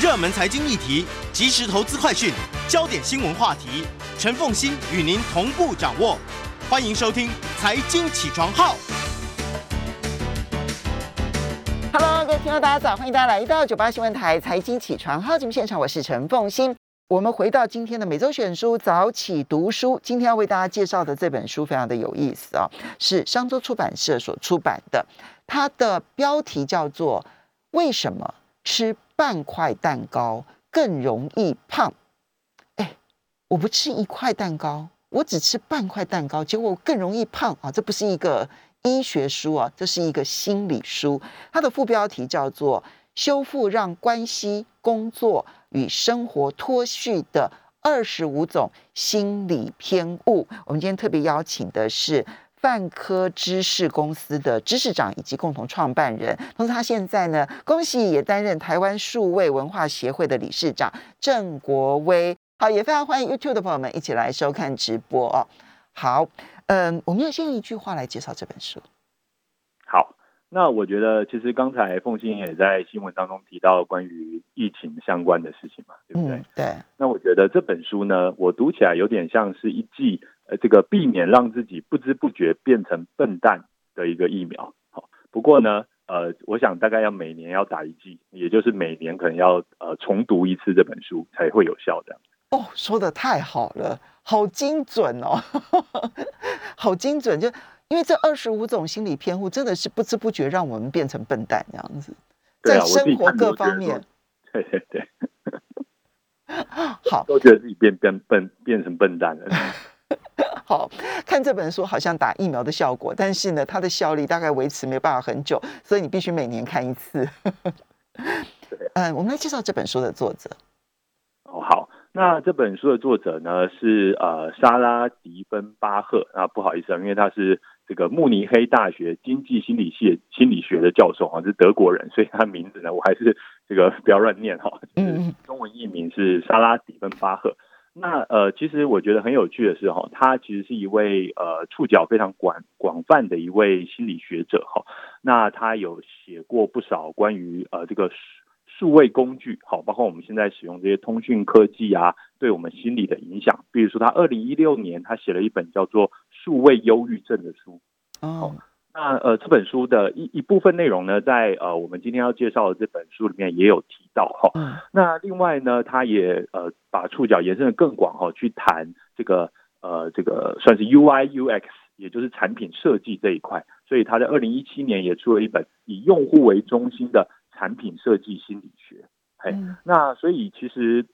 热门财经议题、即时投资快讯、焦点新闻话题，陈凤欣与您同步掌握。欢迎收听《财经起床号》。Hello，各位听众大家早，欢迎大家来到九八新闻台财经起床号节目现场，我是陈凤欣。我们回到今天的每周选书早起读书，今天要为大家介绍的这本书非常的有意思啊，是商周出版社所出版的，它的标题叫做《为什么吃半块蛋糕更容易胖》。哎，我不吃一块蛋糕，我只吃半块蛋糕，结果更容易胖啊！这不是一个医学书啊，这是一个心理书。它的副标题叫做《修复让关系、工作》。与生活脱序的二十五种心理偏误。我们今天特别邀请的是泛科知识公司的知识长以及共同创办人，同时他现在呢，恭喜也担任台湾数位文化协会的理事长郑国威。好，也非常欢迎 YouTube 的朋友们一起来收看直播哦。好，嗯，我们要先用一句话来介绍这本书。好。那我觉得，其实刚才凤欣也在新闻当中提到关于疫情相关的事情嘛，对不对？对。那我觉得这本书呢，我读起来有点像是一剂呃，这个避免让自己不知不觉变成笨蛋的一个疫苗。好，不过呢，呃，我想大概要每年要打一剂，也就是每年可能要呃重读一次这本书才会有效的。哦，说的太好了，好精准哦，好精准就。因为这二十五种心理偏误真的是不知不觉让我们变成笨蛋这样子，在生活各方面，对对对，好，都觉得自己变变笨，变成笨蛋了。好看这本书好像打疫苗的效果，但是呢，它的效力大概维持没办法很久，所以你必须每年看一次。嗯，我们来介绍这本书的作者。哦，好。那这本书的作者呢是呃莎拉迪芬巴赫啊，不好意思啊，因为他是这个慕尼黑大学经济心理系心理学的教授啊，是德国人，所以他名字呢我还是这个不要乱念哈。嗯中文译名是莎拉迪芬巴赫。那呃，其实我觉得很有趣的是哈，他其实是一位呃触角非常广广泛的一位心理学者哈。那他有写过不少关于呃这个。数位工具，好，包括我们现在使用这些通讯科技啊，对我们心理的影响。比如说，他二零一六年他写了一本叫做《数位忧郁症》的书。哦，那呃，这本书的一一部分内容呢，在呃我们今天要介绍的这本书里面也有提到哈。那另外呢，他也呃把触角延伸的更广哈，去谈这个呃这个算是 UI UX，也就是产品设计这一块。所以他在二零一七年也出了一本以用户为中心的。产品设计心理学，嘿，那所以其实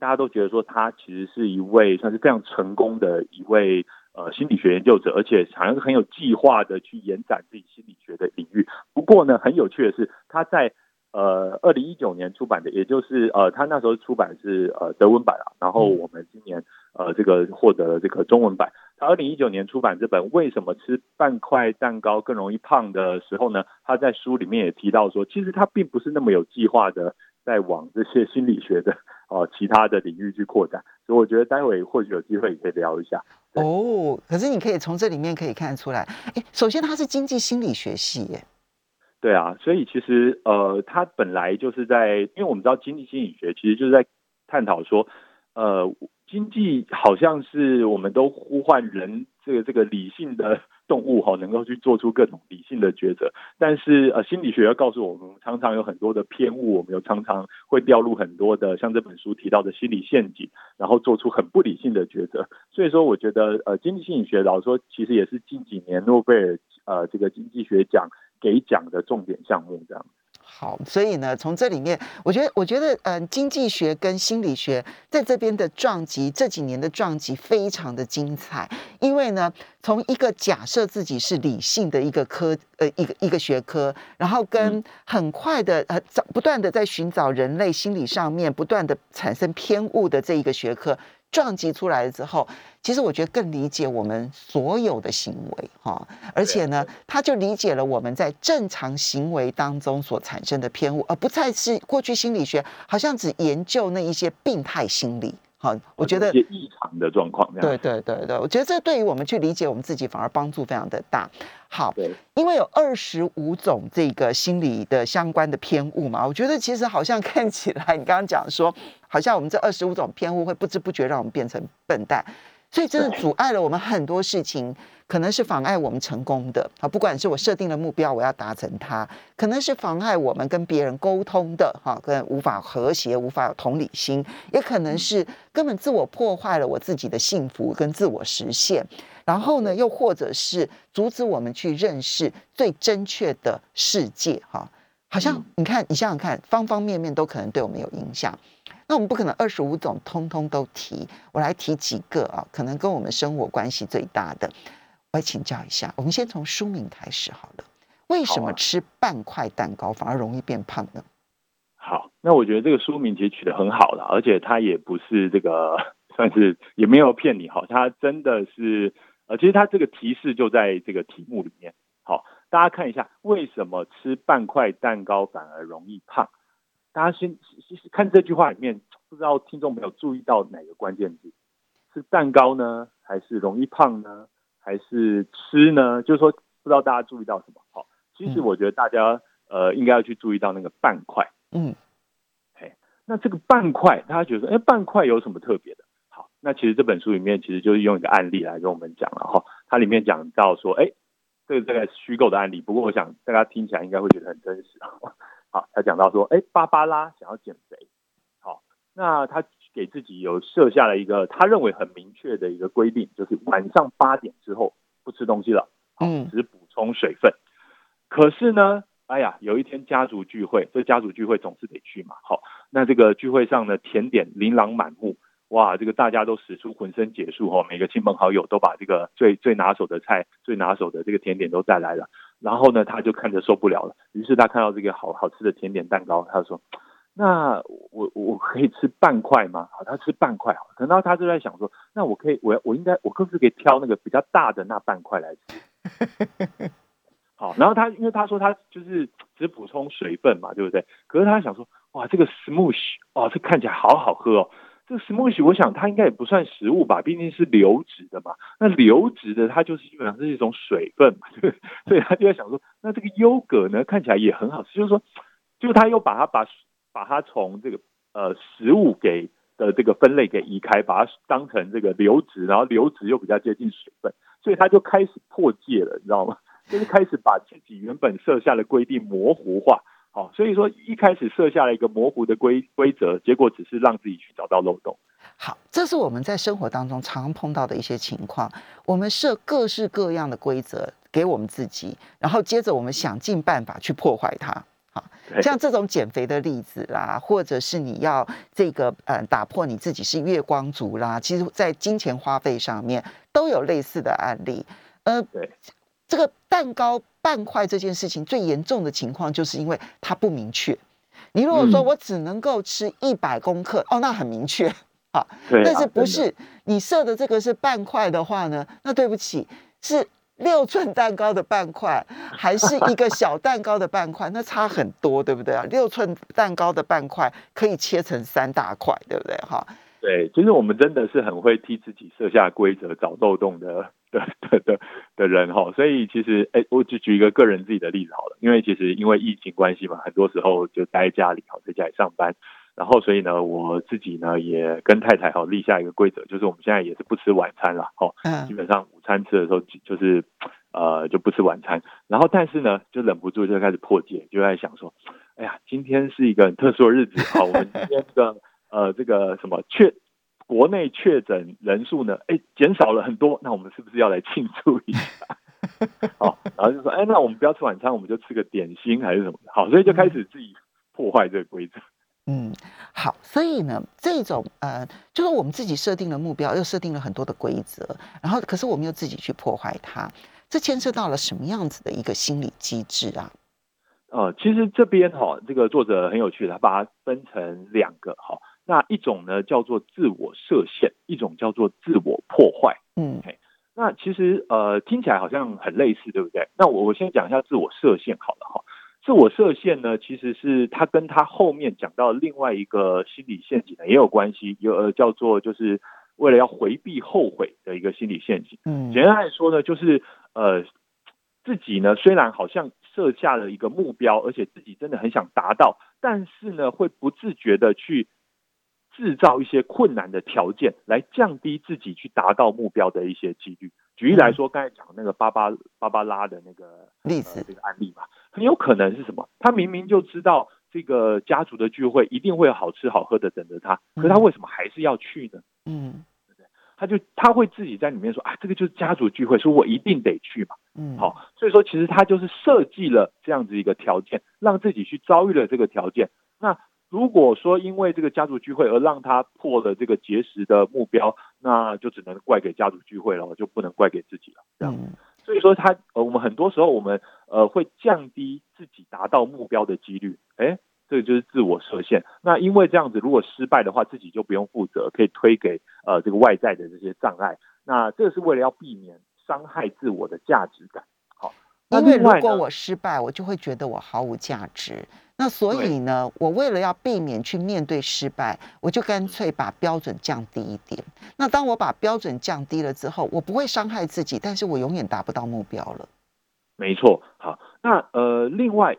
大家都觉得说他其实是一位算是非常成功的一位呃心理学研究者，而且好像是很有计划的去延展自己心理学的领域。不过呢，很有趣的是他在呃二零一九年出版的，也就是呃他那时候出版是呃德文版啊，然后我们今年呃这个获得了这个中文版。他二零一九年出版这本《为什么吃半块蛋糕更容易胖》的时候呢，他在书里面也提到说，其实他并不是那么有计划的在往这些心理学的哦其他的领域去扩展，所以我觉得待会或许有机会也可以聊一下。哦，可是你可以从这里面可以看出来，哎，首先它是经济心理学系耶。对啊，所以其实呃，它本来就是在，因为我们知道经济心理学其实就是在探讨说，呃。经济好像是我们都呼唤人这个这个理性的动物哈，能够去做出各种理性的抉择。但是呃，心理学要告诉我们，常常有很多的偏误，我们有常常会掉入很多的像这本书提到的心理陷阱，然后做出很不理性的抉择。所以说，我觉得呃，经济心理学老实说其实也是近几年诺贝尔呃这个经济学奖给奖的重点项目这样。好，所以呢，从这里面，我觉得，我觉得，嗯，经济学跟心理学在这边的撞击，这几年的撞击非常的精彩。因为呢，从一个假设自己是理性的一个科，呃，一个一个学科，然后跟很快的，呃，找不断的在寻找人类心理上面不断的产生偏误的这一个学科。撞击出来了之后，其实我觉得更理解我们所有的行为哈，而且呢，他就理解了我们在正常行为当中所产生的偏误，而不再是过去心理学好像只研究那一些病态心理好，我觉得一些异常的状况，对对对对，我觉得这对于我们去理解我们自己反而帮助非常的大。好，因为有二十五种这个心理的相关的偏误嘛，我觉得其实好像 看起来，你刚刚讲说，好像我们这二十五种偏误会不知不觉让我们变成笨蛋，所以真的阻碍了我们很多事情，可能是妨碍我们成功的啊。不管是我设定了目标，我要达成它，可能是妨碍我们跟别人沟通的哈，跟无法和谐、无法有同理心，也可能是根本自我破坏了我自己的幸福跟自我实现。然后呢，又或者是阻止我们去认识最正确的世界，哈，好像嗯你看，你想想看，方方面面都可能对我们有影响。那我们不可能二十五种通通都提，我来提几个啊，可能跟我们生活关系最大的。我来请教一下，我们先从书名开始好了。为什么吃半块蛋糕反而容易变胖呢？好，那我觉得这个书名其实取得很好了，而且它也不是这个 算是也没有骗你哈，它真的是呃，其实它这个提示就在这个题目里面。好，大家看一下，为什么吃半块蛋糕反而容易胖？大家先先先看这句话里面，不知道听众朋友注意到哪个关键字？是蛋糕呢，还是容易胖呢，还是吃呢？就是说，不知道大家注意到什么？好，其实嗯我觉得大家呃应该要去注意到那个半块。嗯那这个半块，大家觉得说，哎，半块有什么特别的？好，那其实这本书里面其实就是用一个案例来跟我们讲了哈。它里面讲到说，哎，这个这个虚构的案例，不过我想大家听起来应该会觉得很真实啊。好，他讲到说，哎，芭芭拉想要减肥，好，那他给自己有设下了一个他认为很明确的一个规定，就是晚上八点之后不吃东西了，只补充水分。可是呢，哎呀，有一天家族聚会，这家族聚会总是得去嘛，好，那这个聚会上的，甜点琳琅满目，哇，这个大家都使出浑身解数哦，每个亲朋好友都把这个最最拿手的菜、最拿手的这个甜点都带来了。然后呢，他就看着受不了了，于是他看到这个好好吃的甜点蛋糕，他就说：“那我我可以吃半块吗？”好，他吃半块好，可能他就在想说：“那我可以，我我应该，我可不可以挑那个比较大的那半块来吃？” 好，然后他因为他说他就是只补充水分嘛，对不对？可是他想说，哇，这个 smoothie 哦，这看起来好好喝哦。这 smoothie 我想它应该也不算食物吧，毕竟是流质的嘛。那流质的它就是基本上是一种水分嘛，对不对？所以他就在想说，那这个优格呢看起来也很好吃，就是说，就他又把它把把它从这个呃食物给的这个分类给移开，把它当成这个流质，然后流质又比较接近水分，所以他就开始破戒了，你知道吗？就是开始把自己原本设下的规定模糊化。好，所以说一开始设下了一个模糊的规规则，结果只是让自己去找到漏洞。好，这是我们在生活当中常碰到的一些情况。我们设各式各样的规则给我们自己，然后接着我们想尽办法去破坏它。好，对像这种减肥的例子啦，或者是你要这个呃打破你自己是月光族啦，其实在金钱花费上面都有类似的案例。呃，对，这个蛋糕半块这件事情最严重的情况，就是因为它不明确。你如果说嗯我只能够吃一百公克，哦，那很明确。对啊，但是不是你设的这个是半块的话呢？那对不起，是六寸蛋糕的半块，还是一个小蛋糕的半块？那差很多，对不对啊？六寸蛋糕的半块可以切成三大块，对不对？哈，对，其实我们真的是很会替自己设下规则、找漏洞的的 的的的人哈。所以其实，哎，我就举一个个人自己的例子好了，因为其实因为疫情关系嘛，很多时候就待在家里，哈在家里上班。然后，所以呢，我自己呢也跟太太哈立下一个规则，就是我们现在也是不吃晚餐了，哦，基嗯本上午餐吃的时候就就是呃就不吃晚餐，然后但是呢就忍不住就开始破戒，就在想说，哎呀，今天是一个很特殊的日子，好，我们今天这个呃这个什么确国内确诊人数呢，哎减少了很多，那我们是不是要来庆祝一下？好，然后就说，哎，那我们不要吃晚餐，我们就吃个点心还是什么，好，所以就开始自己破坏这个规则。嗯，好，所以呢，这种呃，就是我们自己设定了目标，又设定了很多的规则，然后可是我们又自己去破坏它，这牵涉到了什么样子的一个心理机制啊？呃，其实这边哈、这个作者很有趣的，他把它分成两个哈、那一种呢叫做自我设限，一种叫做自我破坏。嗯那其实呃听起来好像很类似，对不对？那我我先讲一下自我设限好了哈。自我设限呢，其实是它跟它后面讲到另外一个心理陷阱呢也有关系，有呃叫做就是为了要回避后悔的一个心理陷阱。嗯简单来说呢，就是呃自己呢虽然好像设下了一个目标，而且自己真的很想达到，但是呢会不自觉的去制造一些困难的条件，来降低自己去达到目标的一些几率。举例来说，刚才讲那个芭芭芭芭拉的那个呃例子，这个案例嘛，很有可能是什么？他明明就知道这个家族的聚会一定会有好吃好喝的等着他，可是他为什么还是要去呢？嗯对不对他就他会自己在里面说啊，这个就是家族聚会，所以我一定得去嘛。嗯，好，所以说其实他就是设计了这样子一个条件，让自己去遭遇了这个条件。那如果说因为这个家族聚会而让他破了这个节食的目标，那就只能怪给家族聚会了，就不能怪给自己了。这样，嗯所以说他呃，我们很多时候我们呃会降低自己达到目标的几率，哎，这个就是自我设限。那因为这样子，如果失败的话，自己就不用负责，可以推给呃这个外在的这些障碍。那这个是为了要避免伤害自我的价值感。因为如果我失败，我就会觉得我毫无价值。那所以呢，我为了要避免去面对失败，我就干脆把标准降低一点。那当我把标准降低了之后，我不会伤害自己，但是我永远达不到目标了。没错，好，那呃，另外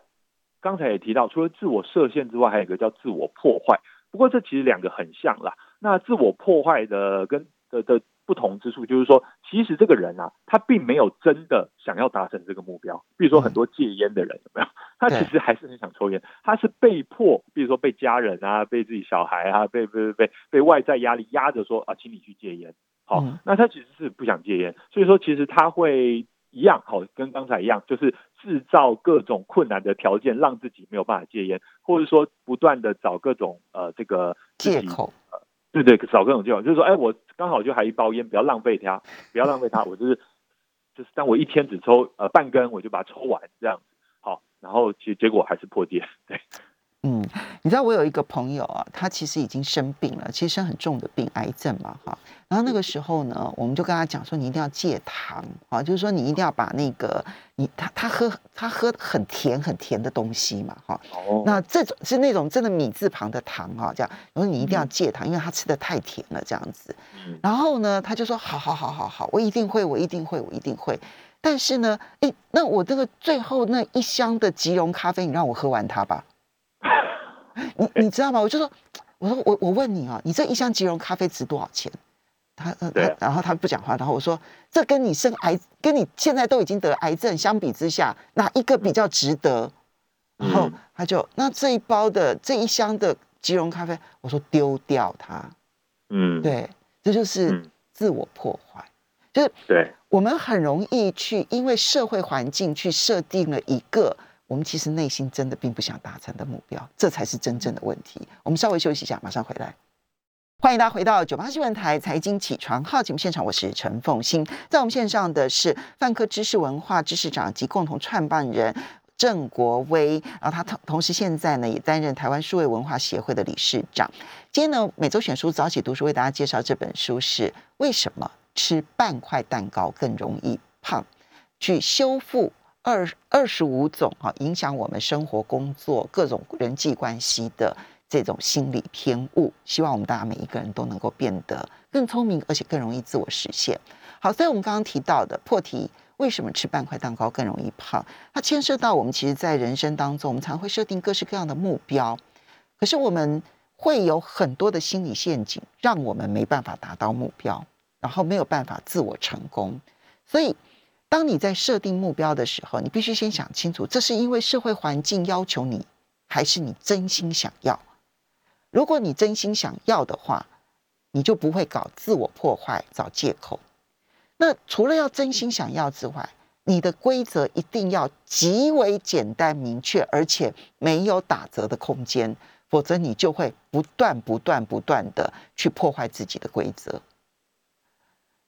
刚才也提到，除了自我设限之外，还有一个叫自我破坏。不过这其实两个很像啦。那自我破坏的跟的的不同之处，就是说，其实这个人啊，他并没有真的想要达成这个目标。比如说很多戒烟的人，有没有？他其实还是很想抽烟，他是被迫，比如说被家人啊，被自己小孩啊，被被被被外在压力压着说啊，请你去戒烟。好，嗯。那他其实是不想戒烟，所以说其实他会一样，好，跟刚才一样，就是制造各种困难的条件，让自己没有办法戒烟，或者说不断的找各种呃这个借口，对对，找各种借口，就是说，哎，我刚好就还一包烟，不要浪费它，不要浪费它，我就是就是，当我一天只抽呃半根，我就把它抽完这样子，好，然后其实结果还是破戒，对，嗯，你知道我有一个朋友啊，他其实已经生病了，其实生很重的病，癌症嘛，哈。然后那个时候呢，我们就跟他讲说，你一定要戒糖啊，就是说你一定要把那个你他他喝他喝很甜很甜的东西嘛，哈。哦，那这种是那种真的米字旁的糖哈，这样，然后你一定要戒糖，因为他吃的太甜了这样子。嗯然后呢，他就说好好好好好，我一定会，我一定会，我一定会。但是呢，诶，那我这个最后那一箱的吉隆咖啡，你让我喝完它吧。你你知道吗？我就说，我说我我问你啊，你这一箱即溶咖啡值多少钱？他他，然后他不讲话，然后我说，这跟你生癌，跟你现在都已经得癌症相比之下，哪一个比较值得？然后嗯他就那这一包的这一箱的即溶咖啡，我说丢掉它。嗯，对，这就是嗯自我破坏，就是对，我们很容易去因为社会环境去设定了一个我们其实内心真的并不想达成的目标，这才是真正的问题。我们稍微休息一下，马上回来。欢迎大家回到九八新闻台财经起床号节目现场，我是陈凤欣。在我们线上的是泛科知识文化知识长及共同创办人郑国威，然后他同同时现在呢也担任台湾数位文化协会的理事长。今天呢每周选书早起读书为大家介绍这本书是《为什么吃半块蛋糕更容易胖》，去修复二二十五种啊影响我们生活、工作各种人际关系的这种心理偏误。希望我们大家每一个人都能够变得更聪明，而且更容易自我实现。好，所以我们刚刚提到的破题。为什么吃半块蛋糕更容易胖？它牵涉到我们其实，在人生当中，我们常会设定各式各样的目标，可是我们会有很多的心理陷阱，让我们没办法达到目标，然后没有办法自我成功。所以，当你在设定目标的时候，你必须先想清楚，这是因为社会环境要求你，还是你真心想要？如果你真心想要的话，你就不会搞自我破坏、找借口。那除了要真心想要之外，你的规则一定要极为简单明确，而且没有打折的空间，否则你就会不断、不断、不断的去破坏自己的规则。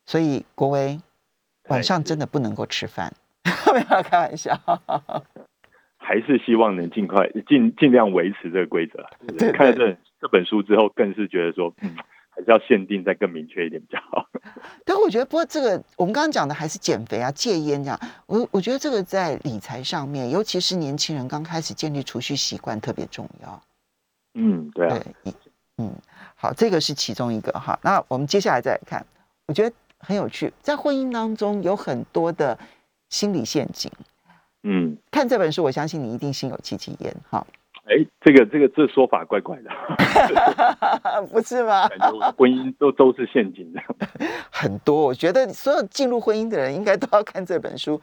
所以，国威晚上真的不能够吃饭，没有开玩笑。还是希望能尽快尽尽量维持这个规则。对看了这这本书之后，更是觉得说，嗯，还是要限定再更明确一点比较好。但我觉得，不过这个我们刚刚讲的还是减肥啊、戒烟这样。我我觉得这个在理财上面，尤其是年轻人刚开始建立储蓄习惯特别重要。嗯，对啊，对，嗯，好，这个是其中一个哈。那我们接下来再来看，我觉得很有趣，在婚姻当中有很多的心理陷阱。嗯，看这本书，我相信你一定心有戚戚焉哈。哎，这个这个这说法怪怪的，不是吗？感觉婚姻都都是陷阱的。很多，我觉得所有进入婚姻的人应该都要看这本书。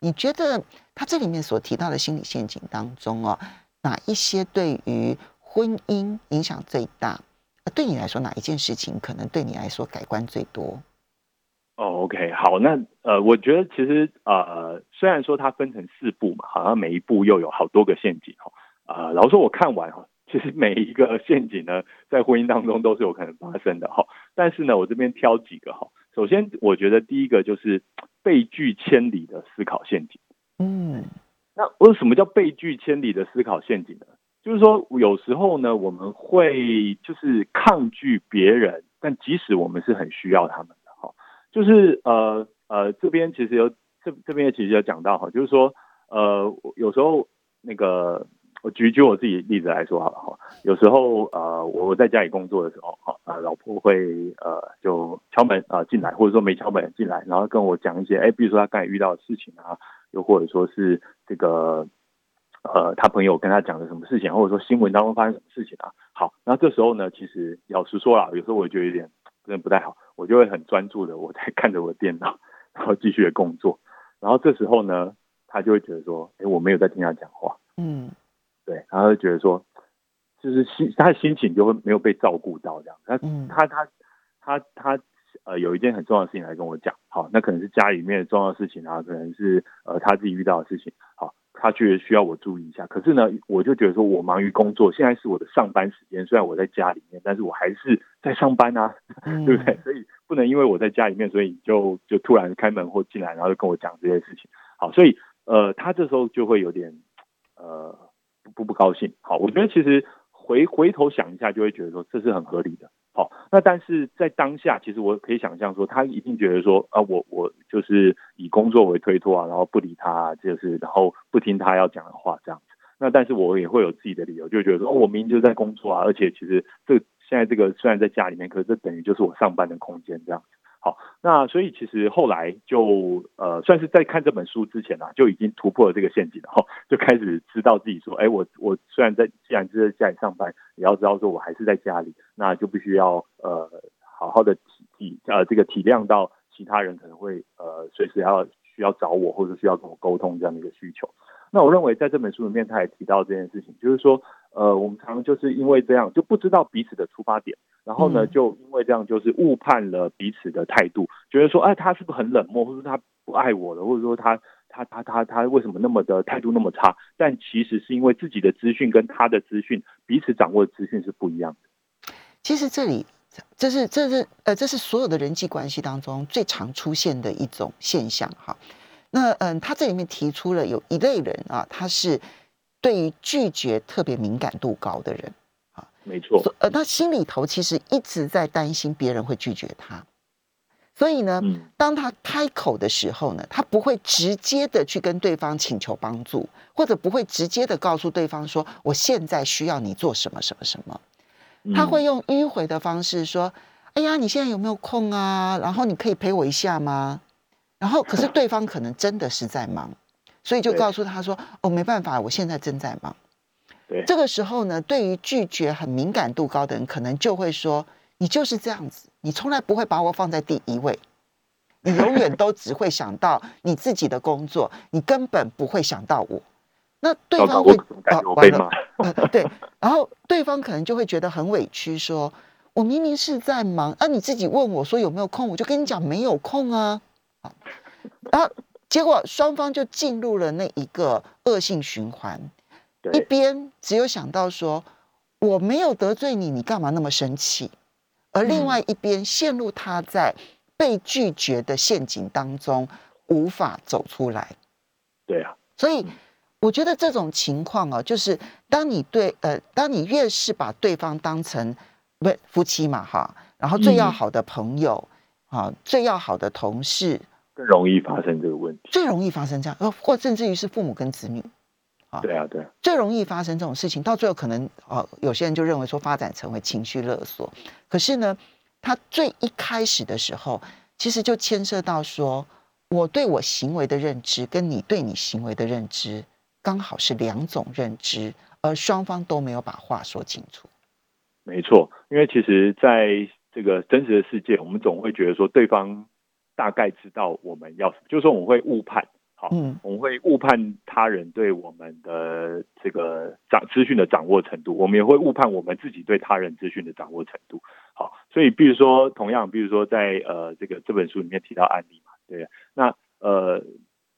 你觉得他这里面所提到的心理陷阱当中哦，哪一些对于婚姻影响最大？对你来说，哪一件事情可能对你来说改观最多？哦，OK，好，那呃，我觉得其实呃，虽然说它分成四步嘛，好像每一步又有好多个陷阱哈。啊，老实说，我看完哈，其实每一个 陷阱呢，在婚姻当中都是有可能发生的哈。但是呢，我这边挑几个哈。首先，我觉得第一个就是被拒千里的思考陷阱。嗯，那为什么叫被拒千里的思考陷阱呢？就是说，有时候呢，我们会就是抗拒别人，但即使我们是很需要他们。就是呃呃，这边其实有这这边其实有讲到哈，就是说呃，有时候那个。我举举我自己例子来说好了哈，有时候呃我在家里工作的时候哈啊老婆会呃就敲门啊进来，或者说没敲门进来，然后跟我讲一些哎，比如说他刚才遇到的事情啊，又或者说是这个呃他朋友跟他讲的什么事情，或者说新闻当中发生什么事情啊。好，那这时候呢，其实老实说啦，有时候我觉得有点真的不太好，我就会很专注的我在看着我的电脑，然后继续的工作，然后这时候呢，他就会觉得说，哎，我没有在听他讲话，嗯。对，然后就觉得说，就是心他的心情就会没有被照顾到这样。他他他他他呃有一件很重要的事情来跟我讲，好，那可能是家里面的重要的事情啊，可能是呃他自己遇到的事情，好，他却需要我注意一下。可是呢，我就觉得说我忙于工作，现在是我的上班时间，虽然我在家里面，但是我还是在上班啊，对不对？所以不能因为我在家里面，所以就就突然开门或进来，然后就跟我讲这些事情。好，所以呃，他这时候就会有点呃。不不高兴，好，我觉得其实回回头想一下，就会觉得说这是很合理的，好，那但是在当下，其实我可以想象说，他一定觉得说啊，我我就是以工作为推脱啊，然后不理他，就是然后不听他要讲的话这样子，那但是我也会有自己的理由，就觉得说，哦，我明明就在工作啊，而且其实这现在这个虽然在家里面，可是这等于就是我上班的空间这样子。好，那所以其实后来就呃，算是在看这本书之前啊，就已经突破了这个陷阱，然后就开始知道自己说，哎，我我虽然在既然是在家里上班，也要知道说我还是在家里，那就必须要呃好好的体体呃这个体谅到其他人可能会呃随时要需要找我或者需要跟我沟通这样的一个需求。那我认为在这本书里面，他也提到这件事情，就是说，呃，我们常常就是因为这样就不知道彼此的出发点，然后呢，就因为这样就是误判了彼此的态度，觉得说，哎，他是不是很冷漠，或者他不爱我了，或者说他他他他他为什么那么的态度那么差？但其实是因为自己的资讯跟他的资讯彼此掌握的资讯是不一样的。其实这里，这是这是呃，这是所有的人际关系当中最常出现的一种现象，哈。那嗯，他这里面提出了有一类人啊，他是对于拒绝特别敏感度高的人啊，没错。呃，他心里头其实一直在担心别人会拒绝他，所以呢，当他开口的时候呢，他不会直接的去跟对方请求帮助，或者不会直接的告诉对方说我现在需要你做什么什么什么，他会用迂回的方式说：“哎呀，你现在有没有空啊？然后你可以陪我一下吗？”然后，可是对方可能真的是在忙，所以就告诉他说：“哦，没办法，我现在正在忙。”对，这个时候呢，对于拒绝很敏感度高的人，可能就会说：“你就是这样子，你从来不会把我放在第一位，你永远都 只会想到你自己的工作，你根本不会想到我。”那对方会啊，完了，对，然后对方可能就会觉得很委屈，说：“我明明是在忙，啊，你自己问我说有没有空，我就跟你讲没有空啊。”啊，然后结果双方就进入了那一个恶性循环，一边只有想到说我没有得罪你，你干嘛那么生气？而另外一边陷入他在被拒绝的陷阱当中，无法走出来。对啊，所以我觉得这种情况啊，就是当你对呃，当你越是把对方当成不夫妻嘛，哈。然后最要好的朋友，啊，最要好的同事，更容易发生这个问题，最容易发生这样，呃，或甚至于是父母跟子女，啊，对啊，对，最容易发生这种事情，到最后可能，呃，有些人就认为说发展成为情绪勒索，可是呢，他最一开始的时候，其实就牵涉到说，我对我行为的认知跟你对你行为的认知，刚好是两种认知，而双方都没有把话说清楚。没错，因为其实在这个真实的世界，我们总会觉得说对方大概知道我们要什么，就是说我们会误判，好，嗯，我们会误判他人对我们的这个掌资讯的掌握程度，我们也会误判我们自己对他人资讯的掌握程度，好，所以比如说同样，比如说在呃这个这本书里面提到案例嘛，对，那呃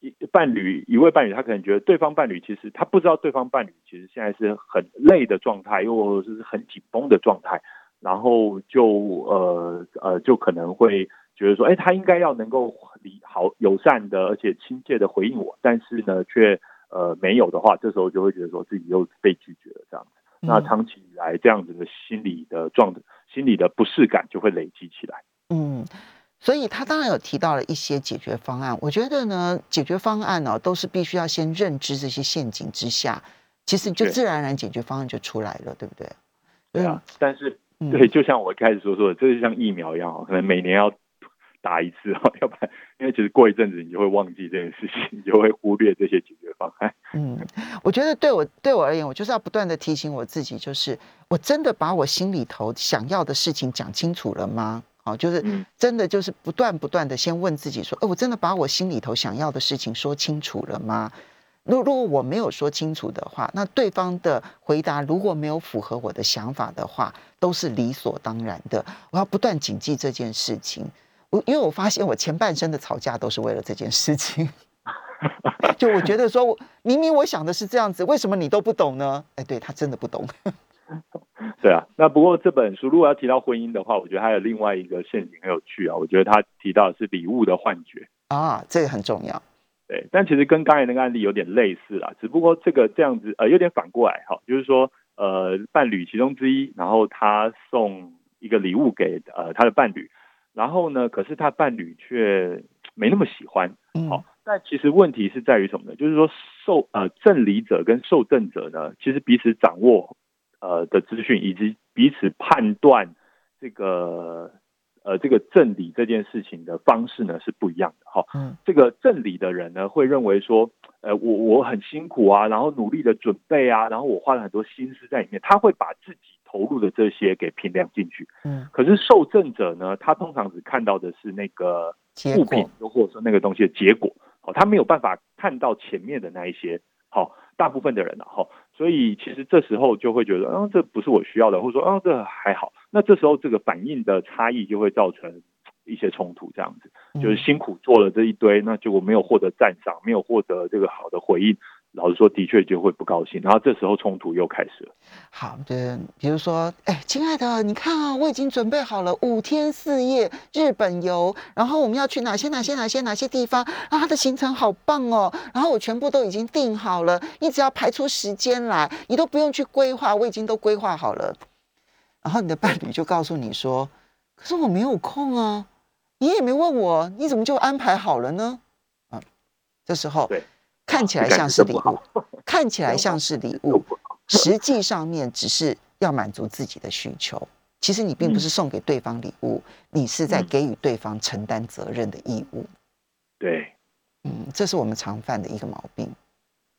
一。伴侣一位伴侣，他可能觉得对方伴侣其实他不知道对方伴侣其实现在是很累的状态，又或者是很紧绷的状态，然后就呃呃就可能会觉得说，哎，他应该要能够礼好友善的而且亲切的回应我，但是呢却呃没有的话，这时候就会觉得说自己又被拒绝了这样子。那长期以来这样子的心理的状心理的不适感就会累积起来。嗯。所以他当然有提到了一些解决方案。我觉得呢，解决方案呢，都是必须要先认知这些陷阱之下，其实就自然而然解决方案就出来了，对不对？对啊。但是，对，就像我一开始所说的，这就像疫苗一样可能每年要打一次哦，要不然，因为其实过一阵子你就会忘记这件事情，你就会忽略这些解决方案。嗯，我觉得对我对我而言，我就是要不断的提醒我自己，就是我真的把我心里头想要的事情讲清楚了吗？哦，就是真的，就是不断不断的先问自己说，哎，我真的把我心里头想要的事情说清楚了吗？如如果我没有说清楚的话，那对方的回答如果没有符合我的想法的话，都是理所当然的。我要不断谨记这件事情。我因为我发现我前半生的吵架都是为了这件事情。就我觉得说我，明明我想的是这样子，为什么你都不懂呢？哎，对他真的不懂。对啊，那不过这本书如果要提到婚姻的话，我觉得还有另外一个陷阱很有趣啊。我觉得他提到的是礼物的幻觉啊，这个很重要。对，但其实跟刚才那个案例有点类似啦，只不过这个这样子呃有点反过来哈，就是说呃伴侣其中之一，然后他送一个礼物给呃他的伴侣，然后呢，可是他伴侣却没那么喜欢。好，但其实问题是在于什么呢？就是说受呃赠礼者跟受赠者呢，其实彼此掌握。呃的资讯以及彼此判断这个呃这个赠礼这件事情的方式呢是不一样的哈。嗯，这个赠礼的人呢会认为说，呃我我很辛苦啊，然后努力的准备啊，然后我花了很多心思在里面，他会把自己投入的这些给评量进去。嗯，可是受赠者呢，他通常只看到的是那个物品，又或者说那个东西的结果，好，他没有办法看到前面的那一些。好，大部分的人呢，哈。所以其实这时候就会觉得，啊，这不是我需要的，或者说，啊，这还好。那这时候这个反应的差异就会造成一些冲突，这样子，就是辛苦做了这一堆，那结果没有获得赞赏，没有获得这个好的回应。老实说，的确就会不高兴，然后这时候冲突又开始了。好的，比如说，哎，亲爱的，你看啊，我已经准备好了五天四夜日本游，然后我们要去哪些哪些哪些哪些地方啊？他的行程好棒哦，然后我全部都已经定好了，你只要排出时间来，你都不用去规划，我已经都规划好了。然后你的伴侣就告诉你说：“可是我没有空啊，你也没问我，你怎么就安排好了呢？”啊，这时候对。看起来像是礼物，看起来像是礼物，实际上面只是要满足自己的需求。其实你并不是送给对方礼物，你是在给予对方承担责任的义务。对，嗯，这是我们常犯的一个毛病。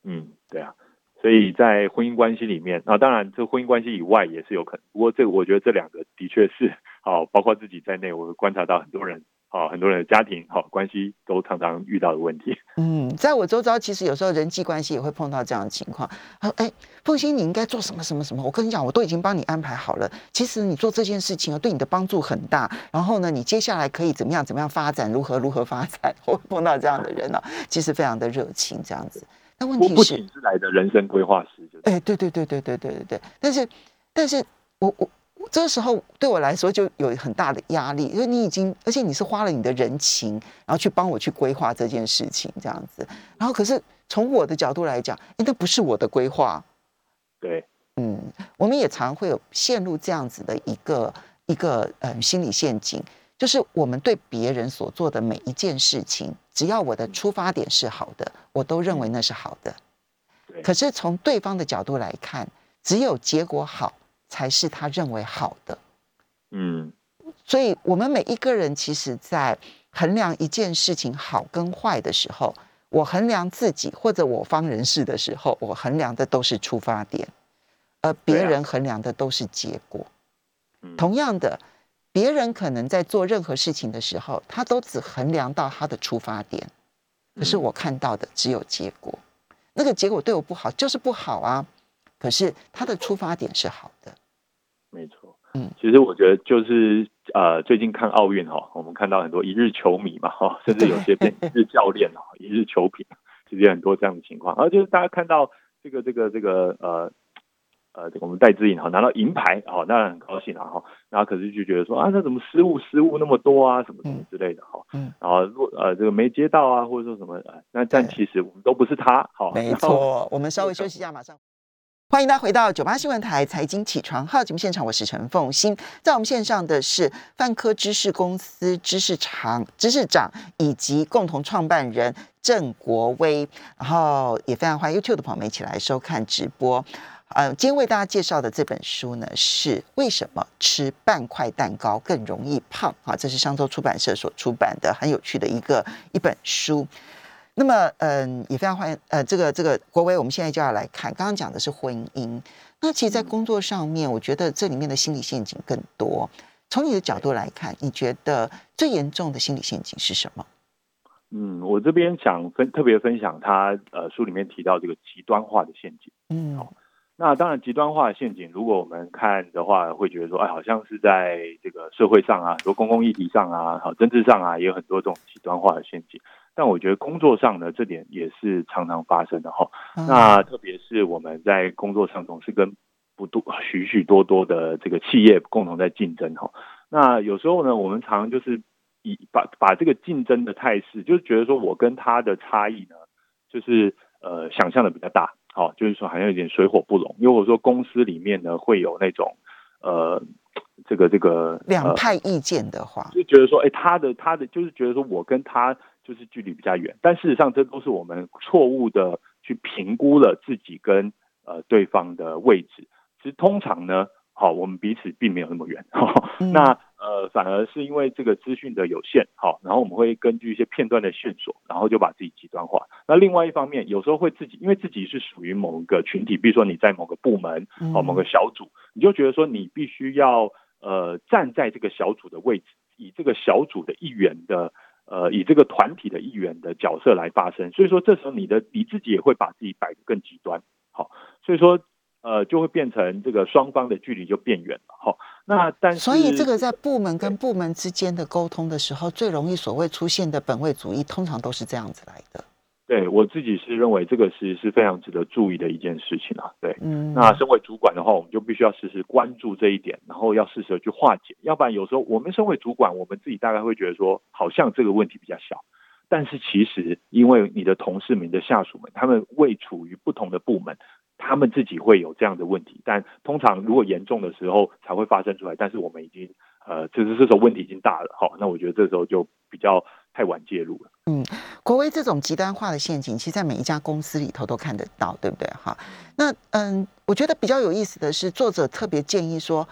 嗯，对啊，所以在婚姻关系里面，啊，当然这婚姻关系以外也是有可能。不过这个我觉得这两个的确是，好，包括自己在内，我观察到很多人。啊，很多人的家庭好关系都常常遇到的问题。嗯，在我周遭，其实有时候人际关系也会碰到这样的情况。他说：“哎，凤欣，你应该做什么什么什么？我跟你讲，我都已经帮你安排好了。其实你做这件事情啊，对你的帮助很大。然后呢，你接下来可以怎么样怎么样发展？如何如何发展？我碰到这样的人呢，其实非常的热情，这样子。那问题是，不仅是来的人生规划师，就哎，对对对对对对对对。但是，但是我我。这时候对我来说就有很大的压力，因为你已经，而且你是花了你的人情，然后去帮我去规划这件事情，这样子。然后可是从我的角度来讲，哎，那不是我的规划。对，嗯，我们也常会有陷入这样子的一个一个嗯心理陷阱，就是我们对别人所做的每一件事情，只要我的出发点是好的，我都认为那是好的。可是从对方的角度来看，只有结果好才是他认为好的。嗯，所以我们每一个人其实，在衡量一件事情好跟坏的时候，我衡量自己或者我方人士的时候，我衡量的都是出发点，而别人衡量的都是结果。同样的，别人可能在做任何事情的时候，他都只衡量到他的出发点，可是我看到的只有结果。那个结果对我不好，就是不好啊。可是他的出发点是好的。嗯，其实我觉得就是呃，最近看奥运哈，我们看到很多一日球迷嘛哈，甚至有些变一日教练哦，一日球评，其实有很多这样的情况。而就是大家看到这个这个这个呃呃，我们戴资颖哈拿到银牌哦，当然很高兴了哈。然后可是就觉得说啊，那怎么失误失误那么多啊，什么什么之类的哈。嗯。然后若呃这个没接到啊，或者说什么呃，那但其实我们都不是他。好，没错。我们稍微休息一下，马上。欢迎大家回到九八新闻台财经起床号节目现场，我是陈凤欣，在我们线上的是泛科知识公司知识长知识长以及共同创办人郑国威，然后也非常欢迎 YouTube 的朋友们一起来收看直播。呃，今天为大家介绍的这本书呢，是为什么吃半块蛋糕更容易胖？啊，这是商周出版社所出版的很有趣的一个一本书。那么，嗯，也非常欢迎，呃，这个这个国威，我们现在就要来看。刚刚讲的是婚姻，那其实，在工作上面，我觉得这里面的心理陷阱更多。从你的角度来看，你觉得最严重的心理陷阱是什么？嗯，我这边想分特别分享他呃书里面提到这个极端化的陷阱。嗯，好，那当然极端化的陷阱，如果我们看的话，会觉得说，哎，好像是在这个社会上啊，很多公共议题上啊，好政治上啊，也有很多这种极端化的陷阱。但我觉得工作上呢，这点也是常常发生的哈。那特别是我们在工作上总是跟不多许许多多的这个企业共同在竞争哈。那有时候呢，我们常常就是以把把这个竞争的态势，就是觉得说我跟他的差异呢，就是呃想象的比较大，好，就是说好像有点水火不容。如果说公司里面呢会有那种呃这个这个两派意见的话，就觉得说，哎，他的他的就是觉得说我跟他。就是距离比较远，但事实上这都是我们错误的去评估了自己跟呃对方的位置。其实通常呢，好，我们彼此并没有那么远。那呃，反而是因为这个资讯的有限，好，然后我们会根据一些片段的线索，然后就把自己极端化。那另外一方面，有时候会自己因为自己是属于某个群体，比如说你在某个部门，哦，某个小组，你就觉得说你必须要呃站在这个小组的位置，以这个小组的一员的。呃，以这个团体的一员的角色来发生，所以说这时候你的你自己也会把自己摆得更极端，好，所以说呃就会变成这个双方的距离就变远了，好，那但是所以这个在部门跟部门之间的沟通的时候，最容易所谓出现的本位主义，通常都是这样子来的。对我自己是认为这个是是非常值得注意的一件事情啊。对，嗯，那身为主管的话，我们就必须要时时关注这一点，然后要适时的去化解。要不然有时候我们身为主管，我们自己大概会觉得说，好像这个问题比较小，但是其实因为你的同事们、的下属们，他们未处于不同的部门，他们自己会有这样的问题。但通常如果严重的时候才会发生出来，但是我们已经呃，就是这时候问题已经大了，好，那我觉得这时候就比较。太晚介入了。嗯，国威这种极端化的陷阱，其实在每一家公司里头都看得到，对不对？哈，那嗯，我觉得比较有意思的是，作者特别建议说，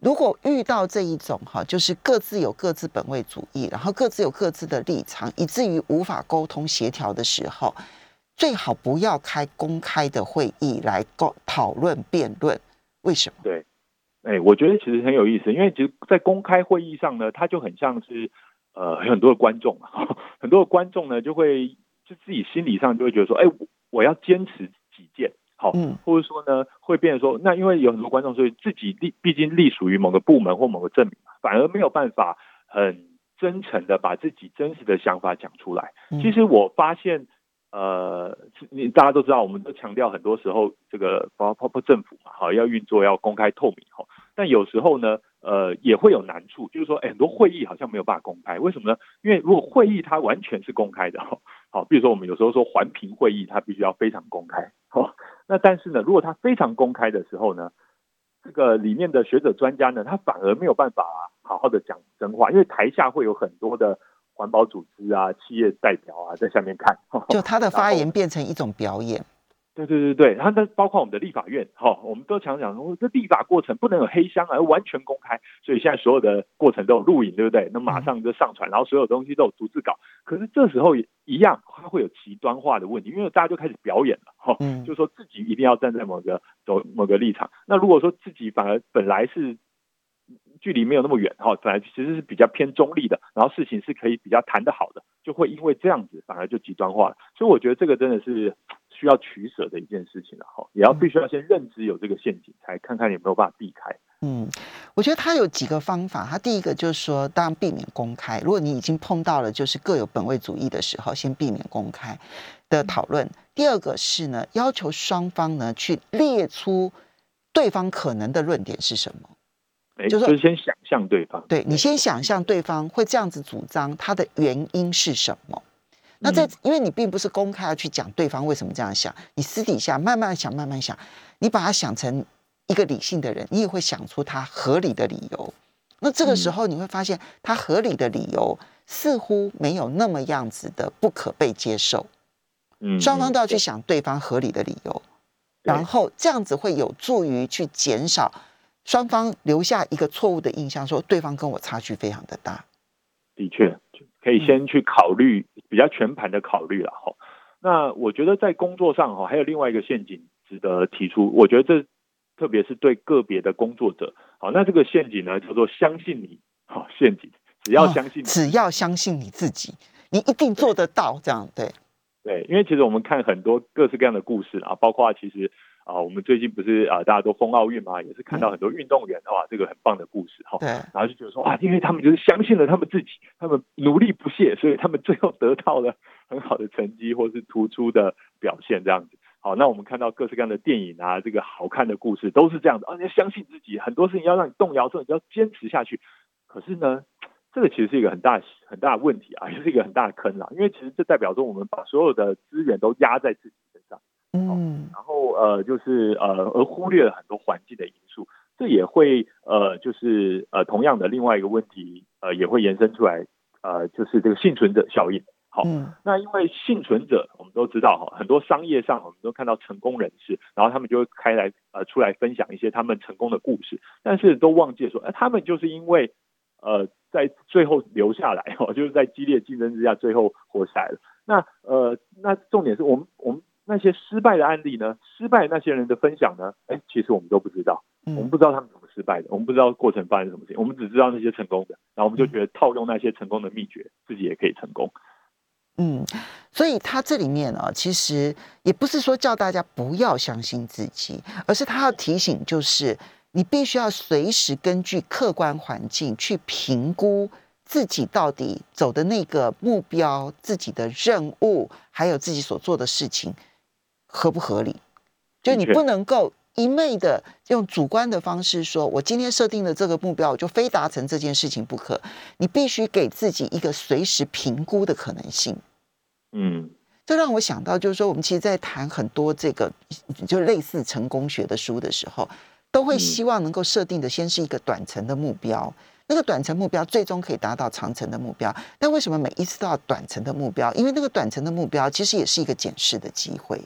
如果遇到这一种哈，就是各自有各自本位主义，然后各自有各自的立场，以至于无法沟通协调的时候，最好不要开公开的会议来沟讨论辩论。为什么？对，哎，我觉得其实很有意思，因为其实，在公开会议上呢，它就很像是。呃，很多的观众嘛，很多的观众呢，就会就自己心理上就会觉得说，哎，我要坚持己见，好，或者说呢，会变成说，那因为有很多观众，所以自己立，毕竟隶属于某个部门或某个证明嘛，反而没有办法很真诚的把自己真实的想法讲出来。其实我发现，呃，你大家都知道，我们都强调很多时候这个包包括政府嘛，好，要运作要公开透明，哈，但有时候呢。呃，也会有难处，就是说，很多会议好像没有办法公开，为什么呢？因为如果会议它完全是公开的，好，比如说我们有时候说环评会议，它必须要非常公开，好，那但是呢，如果它非常公开的时候呢，这个里面的学者专家呢，他反而没有办法好好的讲真话，因为台下会有很多的环保组织啊、企业代表啊在下面看，就他的发言变成一种表演。对对对对，然后那包括我们的立法院，哈，我们都常讲说，这立法过程不能有黑箱啊，完全公开。所以现在所有的过程都有录影，对不对？那马上就上传，然后所有东西都有逐字稿。可是这时候一样，它会有极端化的问题，因为大家就开始表演了，哈，就说自己一定要站在某个走某个立场。那如果说自己反而本来是距离没有那么远，哈，本来其实是比较偏中立的，然后事情是可以比较谈得好的，就会因为这样子反而就极端化了。所以我觉得这个真的是。需要取舍的一件事情了哈，也要必须要先认知有这个陷阱，才看看有没有办法避开。嗯，我觉得他有几个方法，他第一个就是说，当然避免公开。如果你已经碰到了就是各有本位主义的时候，先避免公开的讨论。第二个是呢，要求双方呢去列出对方可能的论点是什么，就是先想象对方，对你先想象对方会这样子主张，他的原因是什么。那在，因为你并不是公开要去讲对方为什么这样想，你私底下慢慢想，慢慢想，你把它想成一个理性的人，你也会想出他合理的理由。那这个时候你会发现，他合理的理由似乎没有那么样子的不可被接受。嗯，双方都要去想对方合理的理由，然后这样子会有助于去减少双方留下一个错误的印象，说对方跟我差距非常的大。的确。可以先去考虑比较全盘的考虑了哈。那我觉得在工作上哈，还有另外一个陷阱值得提出。我觉得这特别是对个别的工作者，好，那这个陷阱呢叫做相信你，好陷阱，只要相信，只要相信你自己，你一定做得到。这样对，对，因为其实我们看很多各式各样的故事啊，包括其实。啊，我们最近不是啊，大家都封奥运嘛，也是看到很多运动员哇，这个很棒的故事哈。对。然后就觉得说啊，因为他们就是相信了他们自己，他们努力不懈，所以他们最后得到了很好的成绩或是突出的表现这样子。好，那我们看到各式各样的电影啊，这个好看的故事都是这样子啊，你要相信自己，很多事情要让你动摇之后，你要坚持下去。可是呢，这个其实是一个很大很大的问题啊，也是一个很大的坑啊，因为其实这代表说我们把所有的资源都压在自己。嗯，然后呃，就是呃，而忽略了很多环境的因素，这也会呃，就是呃，同样的另外一个问题，呃，也会延伸出来，呃，就是这个幸存者效应。好，那因为幸存者，我们都知道哈，很多商业上我们都看到成功人士，然后他们就会开来呃出来分享一些他们成功的故事，但是都忘记说，哎，他们就是因为呃在最后留下来哦，就是在激烈竞争之下最后活下来了。那呃，那重点是我们我们。那些失败的案例呢？失败那些人的分享呢？哎，其实我们都不知道，我们不知道他们怎么失败的，我们不知道过程发生什么事情，我们只知道那些成功的，然后我们就觉得套用那些成功的秘诀，自己也可以成功。嗯，所以他这里面呢，其实也不是说叫大家不要相信自己，而是他要提醒，就是你必须要随时根据客观环境去评估。自己到底走的那个目标、自己的任务，还有自己所做的事情合不合理？就你不能够一昧的用主观的方式说，我今天设定的这个目标，我就非达成这件事情不可。你必须给自己一个随时评估的可能性。嗯，这让我想到，就是说，我们其实，在谈很多这个就类似成功学的书的时候，都会希望能够设定的先是一个短程的目标。那个短程目标最终可以达到长程的目标，但为什么每一次都要短程的目标？因为那个短程的目标其实也是一个检视的机会。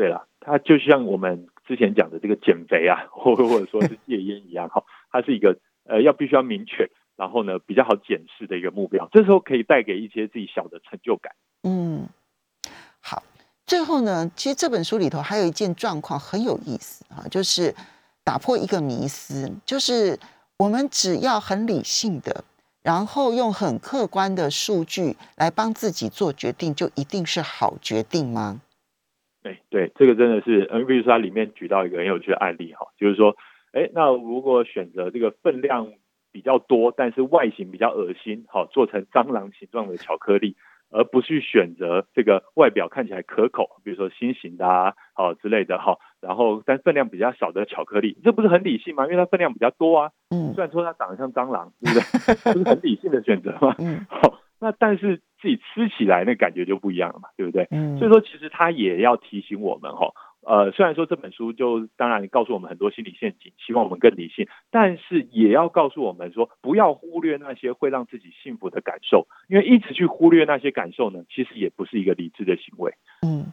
对了，它就像我们之前讲的这个减肥啊，或或者说是戒烟一样，哈，它是一个呃要必须要明确，然后呢比较好检视的一个目标，这时候可以带给一些自己小的成就感。嗯，好，最后呢，其实这本书里头还有一件状况很有意思啊，就是打破一个迷思，就是。我们只要很理性的，然后用很客观的数据来帮自己做决定，就一定是好决定吗？对对，这个真的是，嗯，比如说它里面举到一个很有趣的案例哈，就是说，哎，那如果选择这个分量比较多，但是外形比较恶心，好，做成蟑螂形状的巧克力。而不去选择这个外表看起来可口，比如说心形的啊，好之类的哈，然后但分量比较少的巧克力，这不是很理性吗？因为它分量比较多啊。嗯。虽然说它长得像蟑螂，对不对？不是很理性的选择吗？嗯。好，那但是自己吃起来那感觉就不一样了嘛，对不对？嗯。所以说，其实它也要提醒我们哈，呃，虽然说这本书就当然告诉我们很多心理陷阱，希望我们更理性，但是也要告诉我们说，不要忽略那些会让自己幸福的感受，因为一直去忽略那些感受呢，其实也不是一个理智的行为。嗯。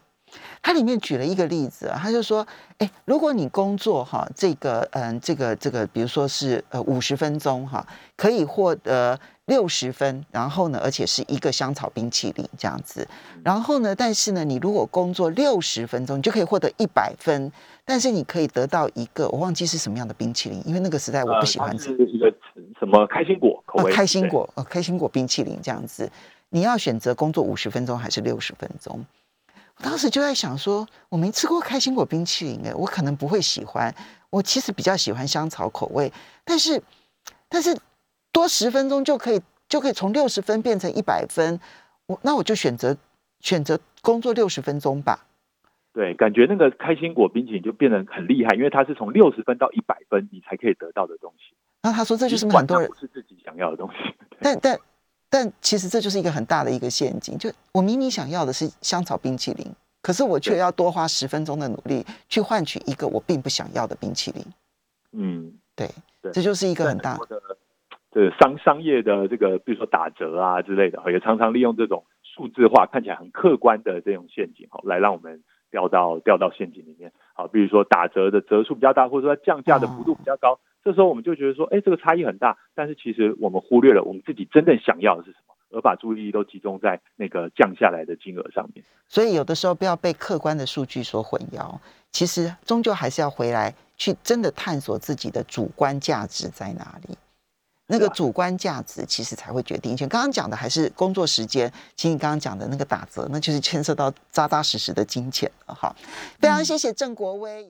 它里面举了一个例子啊，他就说，哎，如果你工作哈，这个嗯，这个这个，比如说是呃五十分钟哈，可以获得六十分，然后呢，而且是一个香草冰淇淋这样子，然后呢，但是呢，你如果工作六十分钟，你就可以获得一百分，但是你可以得到一个我忘记是什么样的冰淇淋，因为那个时代我不喜欢。吃一个什么开心果口味，开心果呃开心果冰淇淋这样子，你要选择工作五十分钟还是六十分钟？当时就在想说，我没吃过开心果冰淇淋，哎，我可能不会喜欢。我其实比较喜欢香草口味，但是，但是多十分钟就可以就可以从六十分变成一百分，我那我就选择选择工作六十分钟吧。对，感觉那个开心果冰淇淋就变得很厉害，因为它是从六十分到一百分你才可以得到的东西。那他说这就是很多人不是自己想要的东西，但但。但其实这就是一个很大的一个陷阱，就我明明想要的是香草冰淇淋，可是我却要多花十分钟的努力去换取一个我并不想要的冰淇淋。嗯，对，这就是一个很大的这个商商业的这个，比如说打折啊之类的，也常常利用这种数字化看起来很客观的这种陷阱，哈，来让我们掉到掉到陷阱里面。好，比如说打折的折数比较大，或者说降价的幅度比较高。这时候我们就觉得说，哎，这个差异很大，但是其实我们忽略了我们自己真正想要的是什么，而把注意力都集中在那个降下来的金额上面。所以有的时候不要被客观的数据所混淆，其实终究还是要回来去真的探索自己的主观价值在哪里。那个主观价值其实才会决定一切。刚刚讲的还是工作时间，其实你刚刚讲的那个打折，那就是牵涉到扎扎实实的金钱了。哈，非常谢谢郑国威。